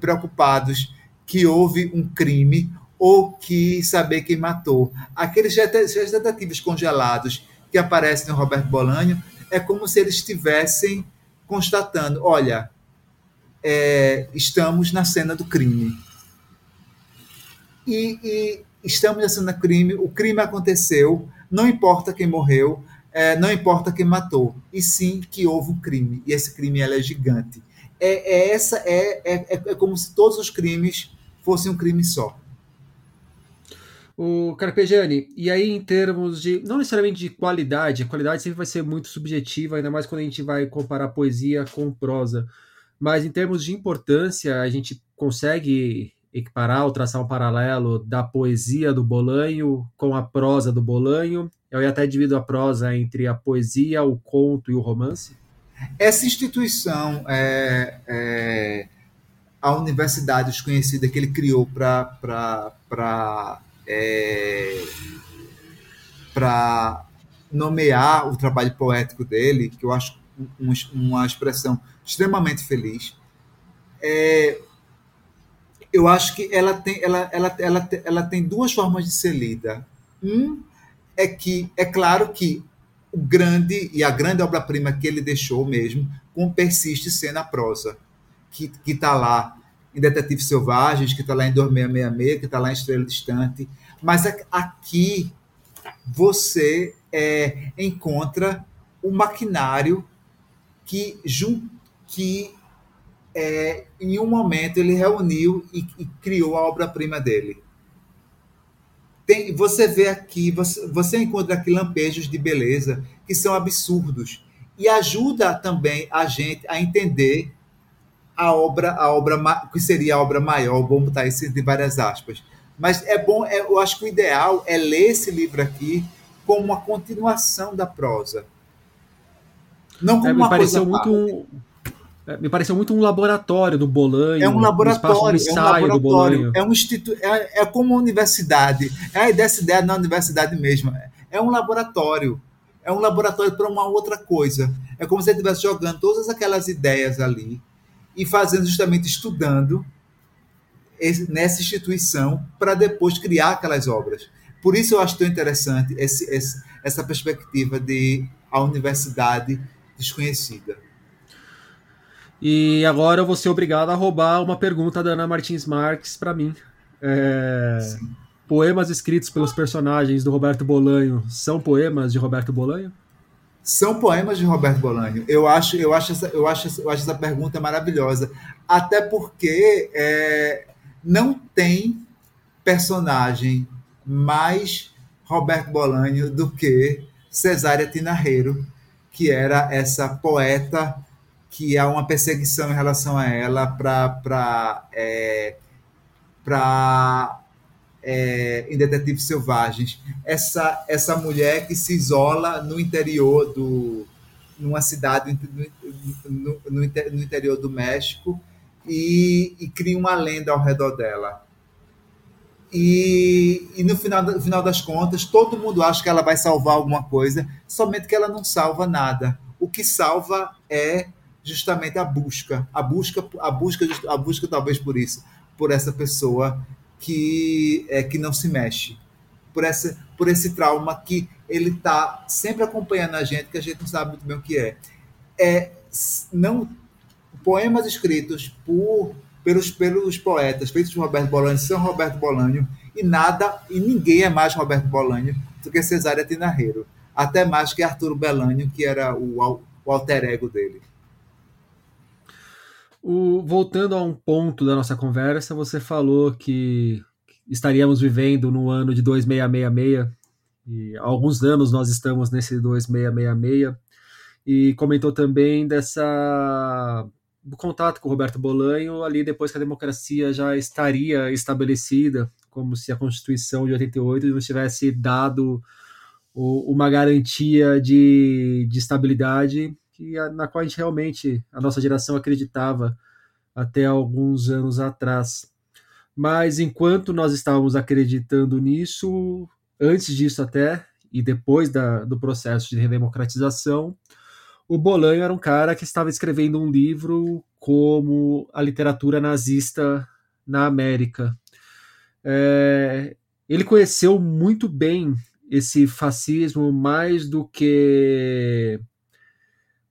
preocupados que houve um crime ou que saber quem matou. Aqueles detetives congelados que aparecem no Roberto Bolanho é como se eles estivessem constatando: olha, é, estamos na cena do crime. E, e, estamos na cena do crime, o crime aconteceu, não importa quem morreu, é, não importa quem matou, e sim que houve um crime, e esse crime é gigante. É, é essa é, é, é, como se todos os crimes fossem um crime só. O Carpegiani, e aí em termos de, não necessariamente de qualidade, a qualidade sempre vai ser muito subjetiva, ainda mais quando a gente vai comparar poesia com prosa mas em termos de importância, a gente consegue equiparar ou traçar um paralelo da poesia do Bolanho com a prosa do Bolanho. Eu ia até divido a prosa entre a poesia, o conto e o romance. Essa instituição, é, é a universidade desconhecida que ele criou para é, nomear o trabalho poético dele, que eu acho uma expressão extremamente feliz. É, eu acho que ela tem, ela, ela, ela, ela tem duas formas de ser lida. Um é que é claro que o grande e a grande obra-prima que ele deixou mesmo, com persiste sendo a prosa, que está lá em Detetives Selvagens, que está lá em 2666, que está lá em Estrela Distante. Mas aqui você é, encontra o maquinário que, que é, em um momento ele reuniu e, e criou a obra-prima dele. Tem, você vê aqui, você, você encontra aqui lampejos de beleza que são absurdos e ajuda também a gente a entender a obra, a obra que seria a obra maior, vamos botar isso de várias aspas. Mas é bom, é, eu acho que o ideal é ler esse livro aqui como uma continuação da prosa. Não como é, me uma pareceu coisa muito um, me pareceu muito um laboratório do Bolanho. É um laboratório, um é um laboratório, é um instituto, é, é como uma universidade. É dessa ideia na universidade mesmo. É um laboratório. É um laboratório para uma outra coisa. É como se ele estivesse jogando todas aquelas ideias ali e fazendo justamente estudando esse, nessa instituição para depois criar aquelas obras. Por isso eu acho tão interessante esse, esse, essa perspectiva de a universidade desconhecida. E agora eu vou ser obrigado a roubar uma pergunta da Ana Martins Marques para mim. É... Poemas escritos pelos personagens do Roberto Bolanho são poemas de Roberto Bolanho? São poemas de Roberto Bolanho. Eu acho, eu acho, essa, eu acho, eu acho essa pergunta maravilhosa. Até porque é, não tem personagem mais Roberto Bolanho do que Cesária Tinarreiro, que era essa poeta que há uma perseguição em relação a ela para é, para é, em Detetives Selvagens. Essa, essa mulher que se isola no interior do numa cidade no, no, no, interior do México e, e, cria uma lenda ao redor dela. E, e no, final, no final das contas, todo mundo acha que ela vai salvar alguma coisa, somente que ela não salva nada. O que salva é justamente a busca, a busca, a busca, a busca talvez por isso, por essa pessoa que é que não se mexe, por essa, por esse trauma que ele está sempre acompanhando a gente, que a gente não sabe muito bem o que é. É não poemas escritos por pelos, pelos poetas, feitos por Roberto Bolanho, são Roberto Bolanho, e nada, e ninguém é mais Roberto Bolanho do que Cesária Tinarreiro. Até mais que Arturo Belânio, que era o, o alter ego dele. O, voltando a um ponto da nossa conversa, você falou que estaríamos vivendo no ano de 2666, e há alguns anos nós estamos nesse 2666, e comentou também dessa do contato com o Roberto Bolanho ali depois que a democracia já estaria estabelecida, como se a Constituição de 88 não tivesse dado o, uma garantia de, de estabilidade que na qual a gente realmente, a nossa geração acreditava até alguns anos atrás. Mas enquanto nós estávamos acreditando nisso, antes disso até, e depois da, do processo de redemocratização, o Bolanho era um cara que estava escrevendo um livro como a literatura nazista na América. É, ele conheceu muito bem esse fascismo mais do que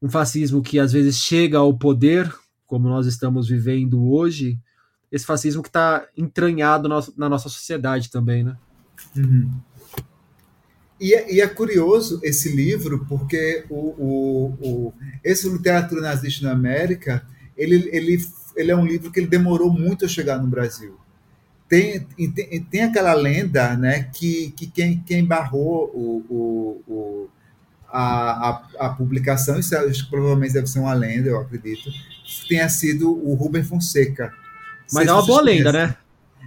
um fascismo que às vezes chega ao poder, como nós estamos vivendo hoje, esse fascismo que está entranhado na nossa sociedade também, né? Uhum. E é, e é, curioso esse livro, porque o, o, o, esse Literatura Nazista na América, ele, ele, ele é um livro que ele demorou muito a chegar no Brasil. Tem, tem, tem aquela lenda né, que, que quem, quem barrou o, o, o a, a, a, publicação, isso é, provavelmente deve ser uma lenda, eu acredito, tenha sido o Rubem Fonseca. Mas é uma boa lenda, né?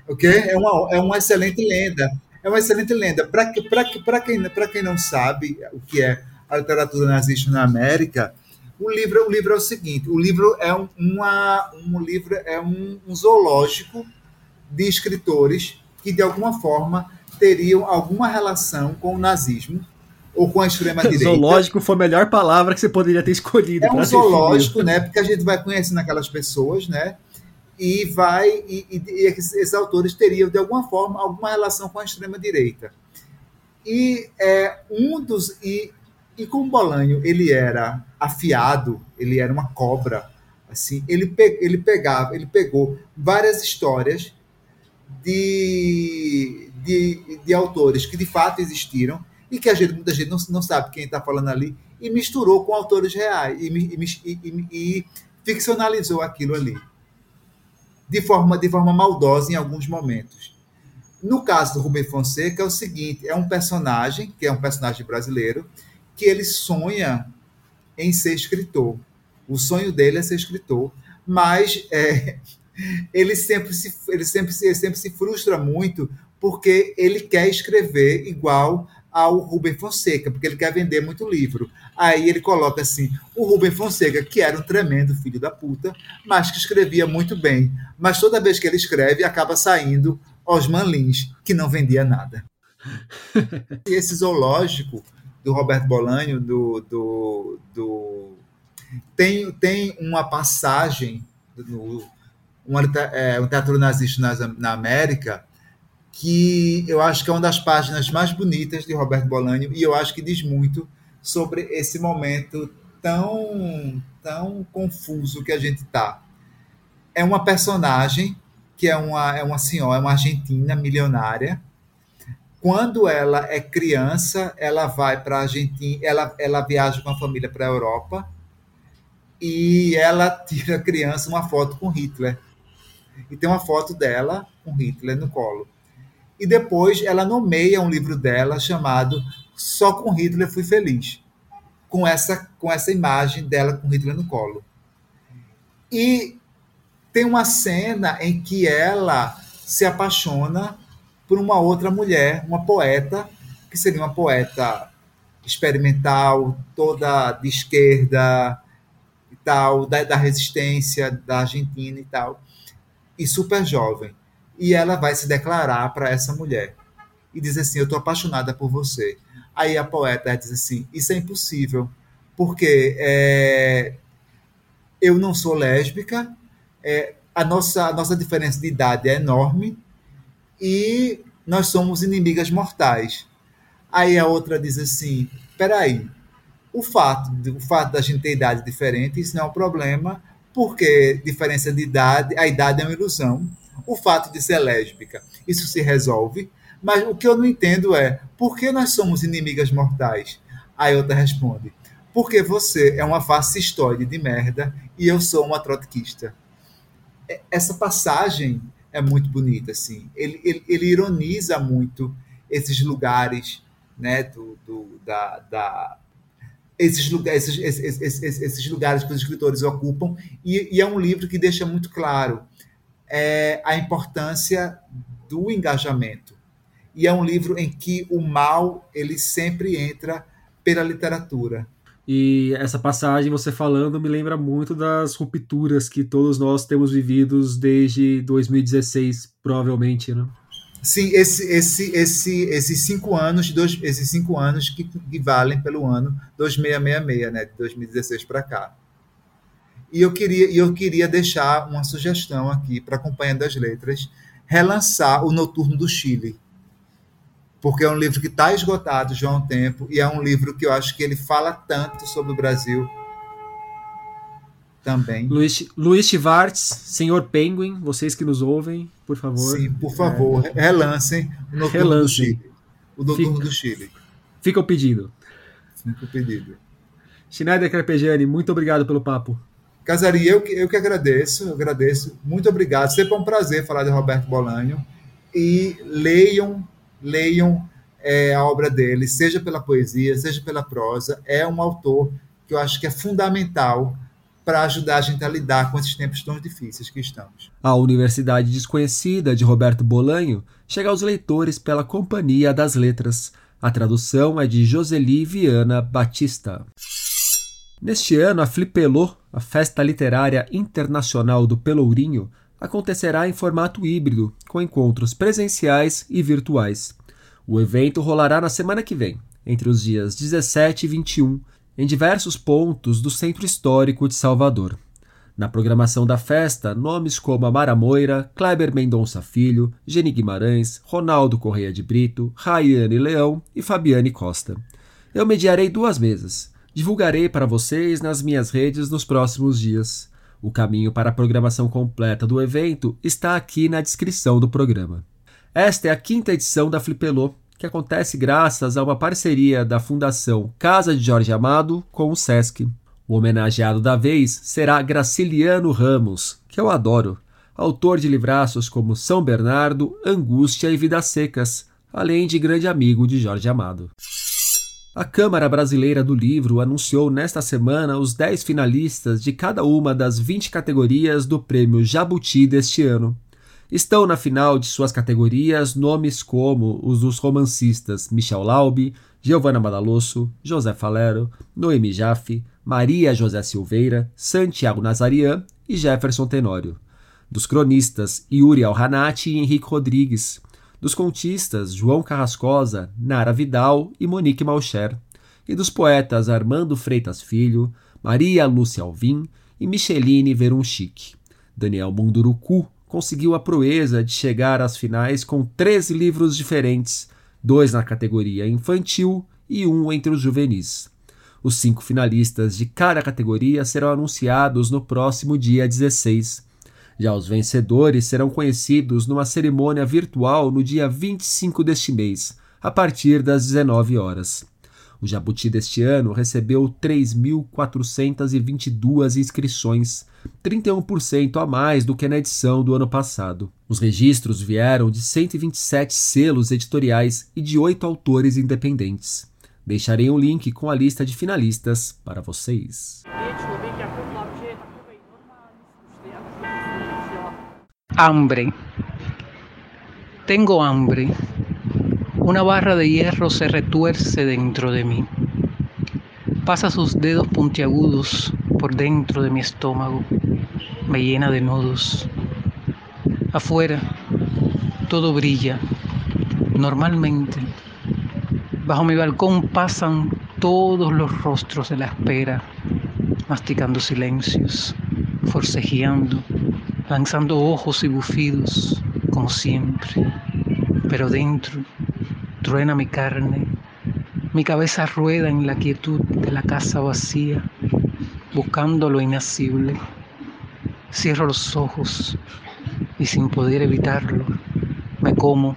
O quê? É uma, é uma excelente lenda. É uma excelente lenda. Para quem, quem não sabe o que é a literatura nazista na América, o livro, o livro é o seguinte: o livro é um, uma, um livro é um, um zoológico de escritores que de alguma forma teriam alguma relação com o nazismo ou com a extrema direita. Zoológico foi a melhor palavra que você poderia ter escolhido. É um zoológico, né? Porque a gente vai conhecendo aquelas pessoas, né? E vai e, e, e esses autores teriam de alguma forma alguma relação com a extrema direita. E é um dos e, e como Bolanho ele era afiado, ele era uma cobra, assim, ele, pe, ele pegava, ele pegou várias histórias de, de, de autores que de fato existiram e que a gente, muita gente não, não sabe quem está falando ali, e misturou com autores reais, e, e, e, e, ficcionalizou aquilo ali, de forma, de forma maldosa em alguns momentos. No caso do Rubem Fonseca, é o seguinte: é um personagem, que é um personagem brasileiro, que ele sonha em ser escritor. O sonho dele é ser escritor, mas é, ele, sempre se, ele, sempre, ele sempre se frustra muito porque ele quer escrever igual ao Rubem Fonseca, porque ele quer vender muito livro. Aí ele coloca assim: o Rubem Fonseca, que era um tremendo filho da puta, mas que escrevia muito bem. Mas toda vez que ele escreve, acaba saindo Osman Lins, que não vendia nada. e esse zoológico do Roberto Bolanho, do, do, do... Tem, tem uma passagem no um, é, um teatro nazista na, na América que eu acho que é uma das páginas mais bonitas de Roberto Bolanho e eu acho que diz muito sobre esse momento tão tão confuso que a gente está. É uma personagem que é uma, é uma senhora, é uma argentina milionária. Quando ela é criança, ela vai para a Argentina, ela, ela viaja com a família para a Europa e ela tira a criança uma foto com Hitler. E tem uma foto dela com Hitler no colo e depois ela nomeia um livro dela chamado Só com Hitler Fui Feliz, com essa, com essa imagem dela com Hitler no colo. E tem uma cena em que ela se apaixona por uma outra mulher, uma poeta, que seria uma poeta experimental, toda de esquerda e tal, da, da resistência da Argentina e tal, e super jovem e ela vai se declarar para essa mulher e diz assim: Eu estou apaixonada por você. Aí a poeta diz assim: Isso é impossível, porque é, eu não sou lésbica, é, a, nossa, a nossa diferença de idade é enorme e nós somos inimigas mortais. Aí a outra diz assim: Peraí, o fato, o fato da gente ter idade diferente, isso não é um problema, porque diferença de idade, a idade é uma ilusão o fato de ser lésbica. Isso se resolve. Mas o que eu não entendo é por que nós somos inimigas mortais? Aí outra responde: porque você é uma fascistoide de merda e eu sou uma trotskista. É, essa passagem é muito bonita, assim. Ele, ele, ele ironiza muito esses lugares, né, do, do da, da esses lugares, esses, esses, esses, esses, lugares que os escritores ocupam, e, e, é um livro que deixa muito claro é a importância do engajamento. E é um livro em que o mal ele sempre entra pela literatura. E essa passagem, você falando, me lembra muito das rupturas que todos nós temos vividos desde 2016, provavelmente, né? Sim, esse, esse, esse, esses cinco anos, dois, esses cinco anos que, que valem pelo ano 2666, né, de 2016 para cá. E eu queria, eu queria deixar uma sugestão aqui para acompanhar das letras, relançar o Noturno do Chile. Porque é um livro que está esgotado já há um tempo e é um livro que eu acho que ele fala tanto sobre o Brasil também. Luiz, Luiz Schwartz, Senhor Penguin, vocês que nos ouvem, por favor. Sim, por favor, é. relancem o Noturno relancem. do Chile. O Noturno Fica. do Chile. Fica o pedido. Fica o pedido. Schneider Carpegiani, muito obrigado pelo papo. Casaria, eu, eu que agradeço, eu agradeço. Muito obrigado. Sempre é um prazer falar de Roberto Bolanho. E leiam, leiam é, a obra dele, seja pela poesia, seja pela prosa. É um autor que eu acho que é fundamental para ajudar a gente a lidar com esses tempos tão difíceis que estamos. A Universidade Desconhecida de Roberto Bolanho chega aos leitores pela Companhia das Letras. A tradução é de Joseli Viana Batista. Neste ano, a Flipelô, a Festa Literária Internacional do Pelourinho, acontecerá em formato híbrido, com encontros presenciais e virtuais. O evento rolará na semana que vem, entre os dias 17 e 21, em diversos pontos do Centro Histórico de Salvador. Na programação da festa, nomes como Amara Moira, Kleber Mendonça Filho, Geni Guimarães, Ronaldo Correia de Brito, Rayane Leão e Fabiane Costa. Eu mediarei duas mesas. Divulgarei para vocês nas minhas redes nos próximos dias. O caminho para a programação completa do evento está aqui na descrição do programa. Esta é a quinta edição da Flipelô, que acontece graças a uma parceria da Fundação Casa de Jorge Amado com o SESC. O homenageado da vez será Graciliano Ramos, que eu adoro, autor de livraços como São Bernardo, Angústia e Vidas Secas, além de grande amigo de Jorge Amado. A Câmara Brasileira do Livro anunciou nesta semana os 10 finalistas de cada uma das 20 categorias do Prêmio Jabuti deste ano. Estão na final de suas categorias nomes como os dos romancistas Michel Laube, Giovanna Madalosso, José Falero, Noemi Jaffe, Maria José Silveira, Santiago Nazarian e Jefferson Tenório. Dos cronistas Yuri Alhanati e Henrique Rodrigues. Dos contistas João Carrascosa, Nara Vidal e Monique Malcher. E dos poetas Armando Freitas Filho, Maria Lúcia Alvim e Micheline Verunchic. Daniel Munduruku conseguiu a proeza de chegar às finais com três livros diferentes, dois na categoria infantil e um entre os juvenis. Os cinco finalistas de cada categoria serão anunciados no próximo dia 16. Já os vencedores serão conhecidos numa cerimônia virtual no dia 25 deste mês, a partir das 19 horas. O Jabuti deste ano recebeu 3.422 inscrições, 31% a mais do que na edição do ano passado. Os registros vieram de 127 selos editoriais e de oito autores independentes. Deixarei um link com a lista de finalistas para vocês. Hambre. Tengo hambre. Una barra de hierro se retuerce dentro de mí. Pasa sus dedos puntiagudos por dentro de mi estómago. Me llena de nudos. Afuera, todo brilla. Normalmente, bajo mi balcón pasan todos los rostros de la espera, masticando silencios, forcejeando, lanzando ojos y bufidos, como siempre. Pero dentro, truena mi carne, mi cabeza rueda en la quietud de la casa vacía, buscando lo inacible. Cierro los ojos y sin poder evitarlo, me como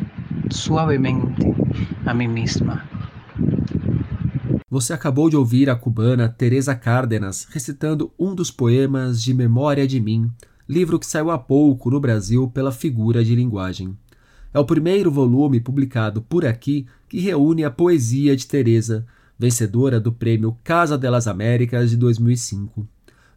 suavemente a mí misma. Você acabou de ouvir a cubana Teresa Cárdenas recitando um dos poemas de Memória de Mim, livro que saiu há pouco no Brasil pela Figura de Linguagem. É o primeiro volume publicado por aqui que reúne a poesia de Teresa, vencedora do prêmio Casa delas Américas de 2005.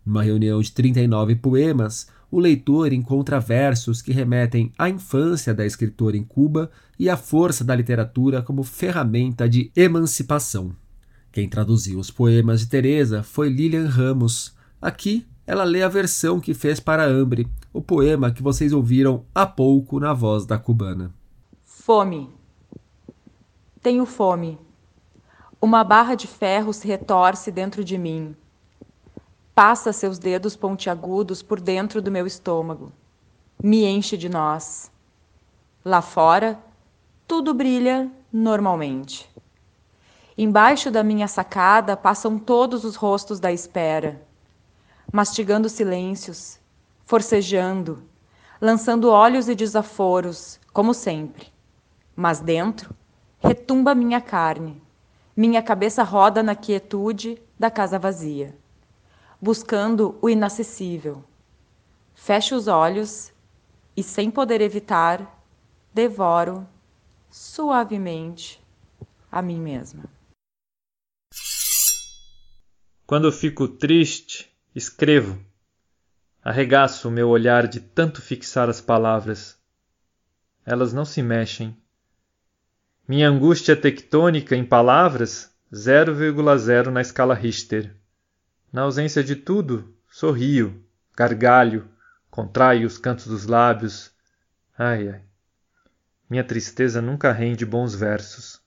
Numa reunião de 39 poemas, o leitor encontra versos que remetem à infância da escritora em Cuba e à força da literatura como ferramenta de emancipação. Quem traduziu os poemas de Teresa foi Lilian Ramos. Aqui ela lê a versão que fez para Ambre, o poema que vocês ouviram há pouco na voz da cubana. Fome. Tenho fome. Uma barra de ferro se retorce dentro de mim. Passa seus dedos pontiagudos por dentro do meu estômago. Me enche de nós. Lá fora, tudo brilha normalmente. Embaixo da minha sacada passam todos os rostos da espera mastigando silêncios, forcejando, lançando olhos e desaforos, como sempre. Mas dentro retumba minha carne, minha cabeça roda na quietude da casa vazia, buscando o inacessível. Fecho os olhos e, sem poder evitar, devoro suavemente a mim mesma. Quando fico triste, Escrevo. Arregaço o meu olhar de tanto fixar as palavras. Elas não se mexem. Minha angústia tectônica em palavras, 0,0 na escala Richter. Na ausência de tudo, sorrio, gargalho, contraio os cantos dos lábios. Ai, ai. Minha tristeza nunca rende bons versos.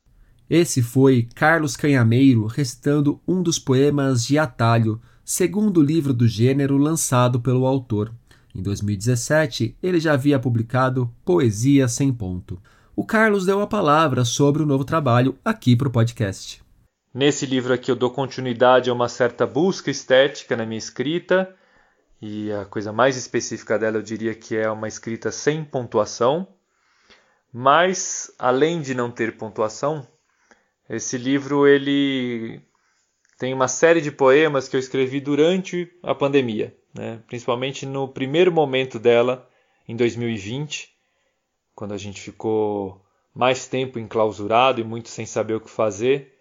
Esse foi Carlos Canhameiro recitando um dos poemas de Atalho, segundo livro do gênero lançado pelo autor. Em 2017, ele já havia publicado Poesia Sem Ponto. O Carlos deu a palavra sobre o novo trabalho aqui para o podcast. Nesse livro aqui eu dou continuidade a uma certa busca estética na minha escrita, e a coisa mais específica dela eu diria que é uma escrita sem pontuação. Mas além de não ter pontuação, esse livro ele tem uma série de poemas que eu escrevi durante a pandemia, né? principalmente no primeiro momento dela, em 2020, quando a gente ficou mais tempo enclausurado e muito sem saber o que fazer.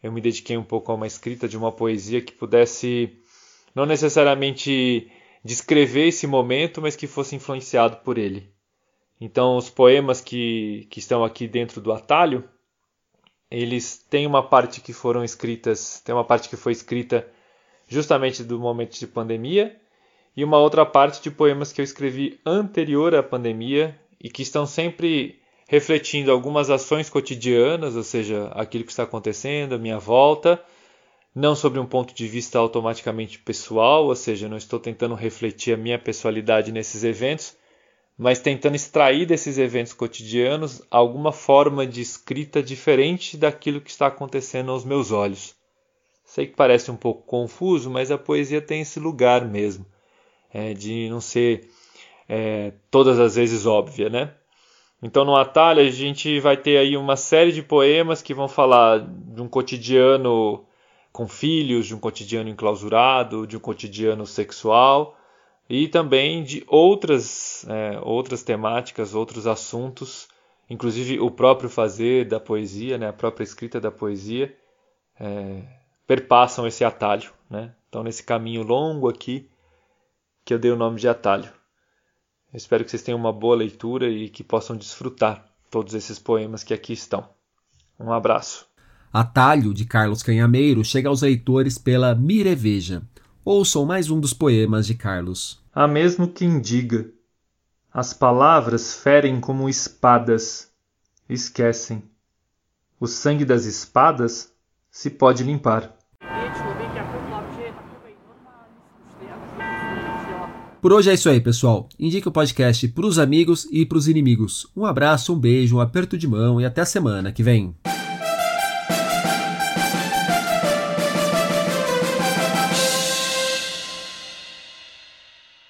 Eu me dediquei um pouco a uma escrita de uma poesia que pudesse não necessariamente descrever esse momento, mas que fosse influenciado por ele. Então, os poemas que, que estão aqui dentro do atalho, eles têm uma parte que foram escritas, tem uma parte que foi escrita justamente do momento de pandemia e uma outra parte de poemas que eu escrevi anterior à pandemia e que estão sempre refletindo algumas ações cotidianas, ou seja, aquilo que está acontecendo, a minha volta, não sobre um ponto de vista automaticamente pessoal, ou seja, não estou tentando refletir a minha pessoalidade nesses eventos, mas tentando extrair desses eventos cotidianos alguma forma de escrita diferente daquilo que está acontecendo aos meus olhos. Sei que parece um pouco confuso, mas a poesia tem esse lugar mesmo, é, de não ser é, todas as vezes óbvia, né? Então no Atalho a gente vai ter aí uma série de poemas que vão falar de um cotidiano com filhos, de um cotidiano enclausurado, de um cotidiano sexual e também de outras, é, outras temáticas, outros assuntos, inclusive o próprio fazer da poesia, né, a própria escrita da poesia, é, perpassam esse atalho. Né? Então, nesse caminho longo aqui, que eu dei o nome de atalho. Eu espero que vocês tenham uma boa leitura e que possam desfrutar todos esses poemas que aqui estão. Um abraço. Atalho, de Carlos Canhameiro, chega aos leitores pela Mireveja. Ouçam mais um dos poemas de Carlos. Há mesmo quem diga: as palavras ferem como espadas, esquecem. O sangue das espadas se pode limpar. Por hoje é isso aí, pessoal. Indique o podcast para os amigos e para os inimigos. Um abraço, um beijo, um aperto de mão e até a semana que vem.